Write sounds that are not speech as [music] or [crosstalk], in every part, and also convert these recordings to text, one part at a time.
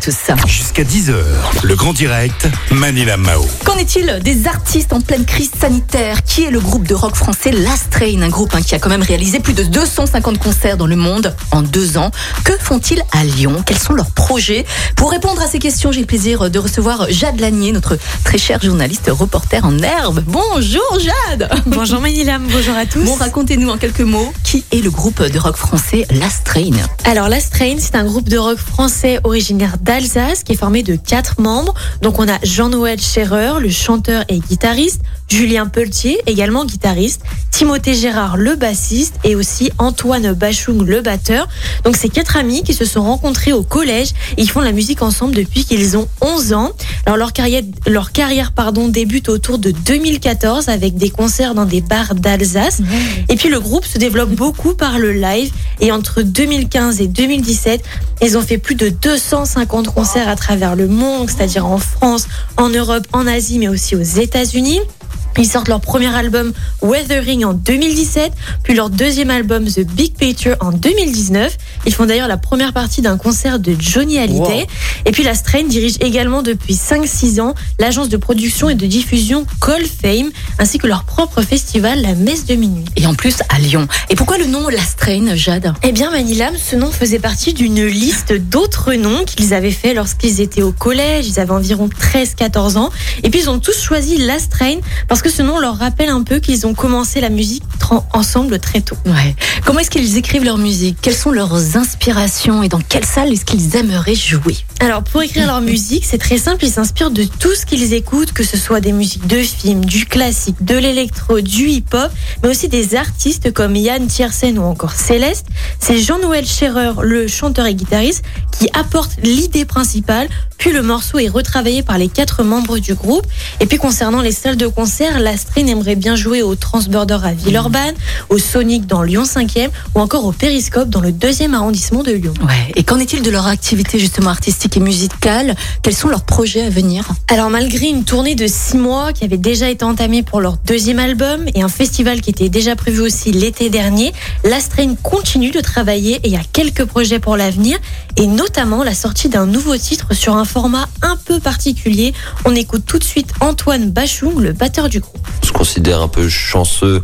Tout ça. Jusqu'à 10h, le grand direct, Manila Mao. Qu'en est-il des artistes en pleine crise sanitaire? Qui est le groupe de rock français Last Train? Un groupe hein, qui a quand même réalisé plus de 250 concerts dans le monde en deux ans. Que font-ils à Lyon? Quels sont leurs projets? Pour répondre à ces questions, j'ai le plaisir de recevoir Jade Lanier, notre très cher journaliste reporter en herbe. Bonjour Jade Bonjour Manilam, bonjour à tous. Bon, racontez-nous en quelques mots qui est le groupe de rock français Last Train? Alors Last Train, c'est un groupe de rock français originaire d'Alsace qui est formé de quatre membres. Donc on a Jean-Noël Scherer, le chanteur et guitariste, Julien Pelletier, également guitariste, Timothée Gérard, le bassiste, et aussi Antoine Bachung, le batteur. Donc c'est quatre amis qui se sont rencontrés au collège et ils font de la musique ensemble depuis qu'ils ont 11 ans. Alors leur carrière, leur carrière pardon, débute autour de 2014 avec des concerts dans des bars d'Alsace. Et puis le groupe se développe beaucoup par le live et entre 2015 et 2017, ils ont fait plus de 250 concerts à travers le monde, c'est-à-dire en France, en Europe, en Asie, mais aussi aux États-Unis. Ils sortent leur premier album Weathering en 2017, puis leur deuxième album The Big Picture en 2019. Ils font d'ailleurs la première partie d'un concert de Johnny Hallyday. Et puis la Strain dirige également depuis 5-6 ans l'agence de production et de diffusion Call Fame, ainsi que leur propre festival La Messe de Minuit. Et en plus à Lyon. Et pourquoi le nom Last Train, Jade? Eh bien Manilam, ce nom faisait partie d'une liste d'autres noms qu'ils avaient fait lorsqu'ils étaient au collège. Ils avaient environ 13-14 ans. Et puis ils ont tous choisi Last Train parce que ce nom leur rappelle un peu qu'ils ont commencé la musique ensemble très tôt. Ouais. Comment est-ce qu'ils écrivent leur musique? Quelles sont leurs inspirations et dans quelle salle est-ce qu'ils aimeraient jouer? Alors pour écrire leur musique, c'est très simple, ils s'inspirent de tout ce qu'ils écoutent, que ce soit des musiques de films, du classique, de l'électro, du hip-hop, mais aussi des artistes comme Yann Tiersen ou encore Céleste. C'est Jean-Noël Scherer, le chanteur et guitariste, qui apporte l'idée principale, puis le morceau est retravaillé par les quatre membres du groupe. Et puis concernant les salles de concert, l'Astrine aimerait bien jouer au Transborder à Villeurbanne, au Sonic dans Lyon 5e ou encore au Périscope dans le deuxième arrondissement de Lyon. Ouais. Et qu'en est-il de leur activité justement artistique et musicale? Quels sont leurs projets à venir? Alors malgré une tournée de six mois qui avait déjà été entamée pour leur deuxième album et un festival qui était déjà prévu aussi l'été dernier, l'Astrain continue de travailler et il y a quelques projets pour l'avenir et notamment la sortie d'un nouveau titre sur un format un peu particulier. On écoute tout de suite Antoine Bachung, le batteur du se considère un peu chanceux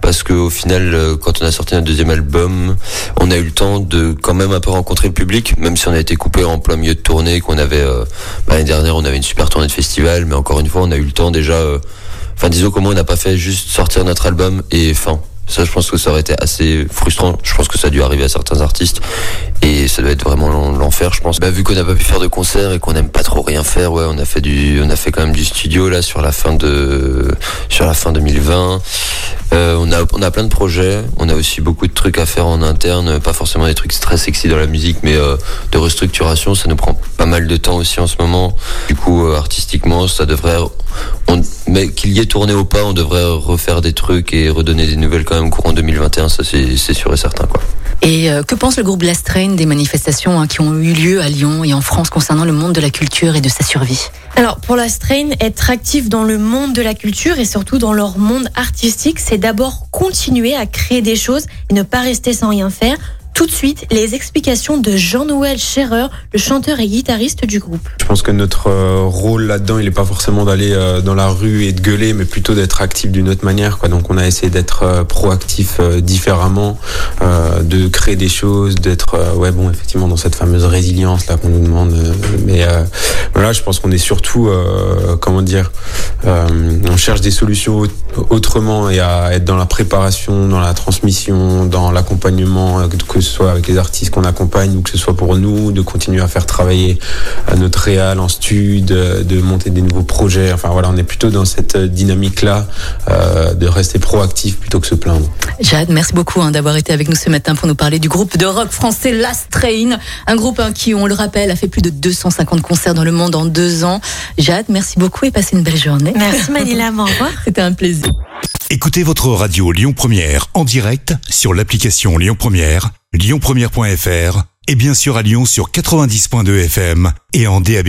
parce qu'au final, euh, quand on a sorti notre deuxième album, on a eu le temps de quand même un peu rencontrer le public, même si on a été coupé en plein milieu de tournée, qu'on avait euh, bah, l'année dernière, on avait une super tournée de festival, mais encore une fois, on a eu le temps déjà. euh, Enfin, disons comment on n'a pas fait juste sortir notre album et fin. Ça, je pense que ça aurait été assez frustrant. Je pense que ça a dû arriver à certains artistes. Et ça doit être vraiment l'en- l'enfer, je pense. Bah, vu qu'on n'a pas pu faire de concert et qu'on n'aime pas trop rien faire, ouais, on a fait du, on a fait quand même du studio, là, sur la fin de, sur la fin 2020. Euh, on a, plein de projets. On a aussi beaucoup de trucs à faire en interne. Pas forcément des trucs très sexy dans la musique, mais euh, de restructuration. Ça nous prend pas mal de temps aussi en ce moment. Du coup, euh, artistiquement, ça devrait, mais qu'il y ait tourné ou pas, on devrait refaire des trucs et redonner des nouvelles quand même courant 2021. Ça, c'est sûr et certain, quoi. Et euh, que pense le groupe Last Train des manifestations hein, qui ont eu lieu à Lyon et en France concernant le monde de la culture et de sa survie? Alors pour la Strain, être actif dans le monde de la culture et surtout dans leur monde artistique, c'est d'abord continuer à créer des choses et ne pas rester sans rien faire. Tout de suite, les explications de Jean-Noël Scherer, le chanteur et guitariste du groupe. Je pense que notre euh, rôle là-dedans, il n'est pas forcément d'aller euh, dans la rue et de gueuler, mais plutôt d'être actif d'une autre manière. Quoi. Donc on a essayé d'être euh, proactif euh, différemment, euh, de créer des choses, d'être, euh, ouais, bon, effectivement, dans cette fameuse résilience là qu'on nous demande. euh, mais euh, voilà, je pense qu'on est surtout, comment dire, on cherche des solutions au- autrement et à être dans la préparation, dans la transmission, dans l'accompagnement, que ce soit avec les artistes qu'on accompagne ou que ce soit pour nous, de continuer à faire travailler notre réal en stud, de monter des nouveaux projets. Enfin voilà, on est plutôt dans cette dynamique-là euh, de rester proactif plutôt que se plaindre. Jade, merci beaucoup hein, d'avoir été avec nous ce matin pour nous parler du groupe de rock français Last Train, un groupe hein, qui, on le rappelle, a fait plus de 250 concerts dans le monde en deux ans. Jade, merci beaucoup et passez une belle journée. Merci Manila, au revoir. [laughs] C'était un plaisir. Écoutez votre radio Lyon Première en direct sur l'application Lyon Première, lyonpremière.fr et bien sûr à Lyon sur 90.2 FM et en DAB+.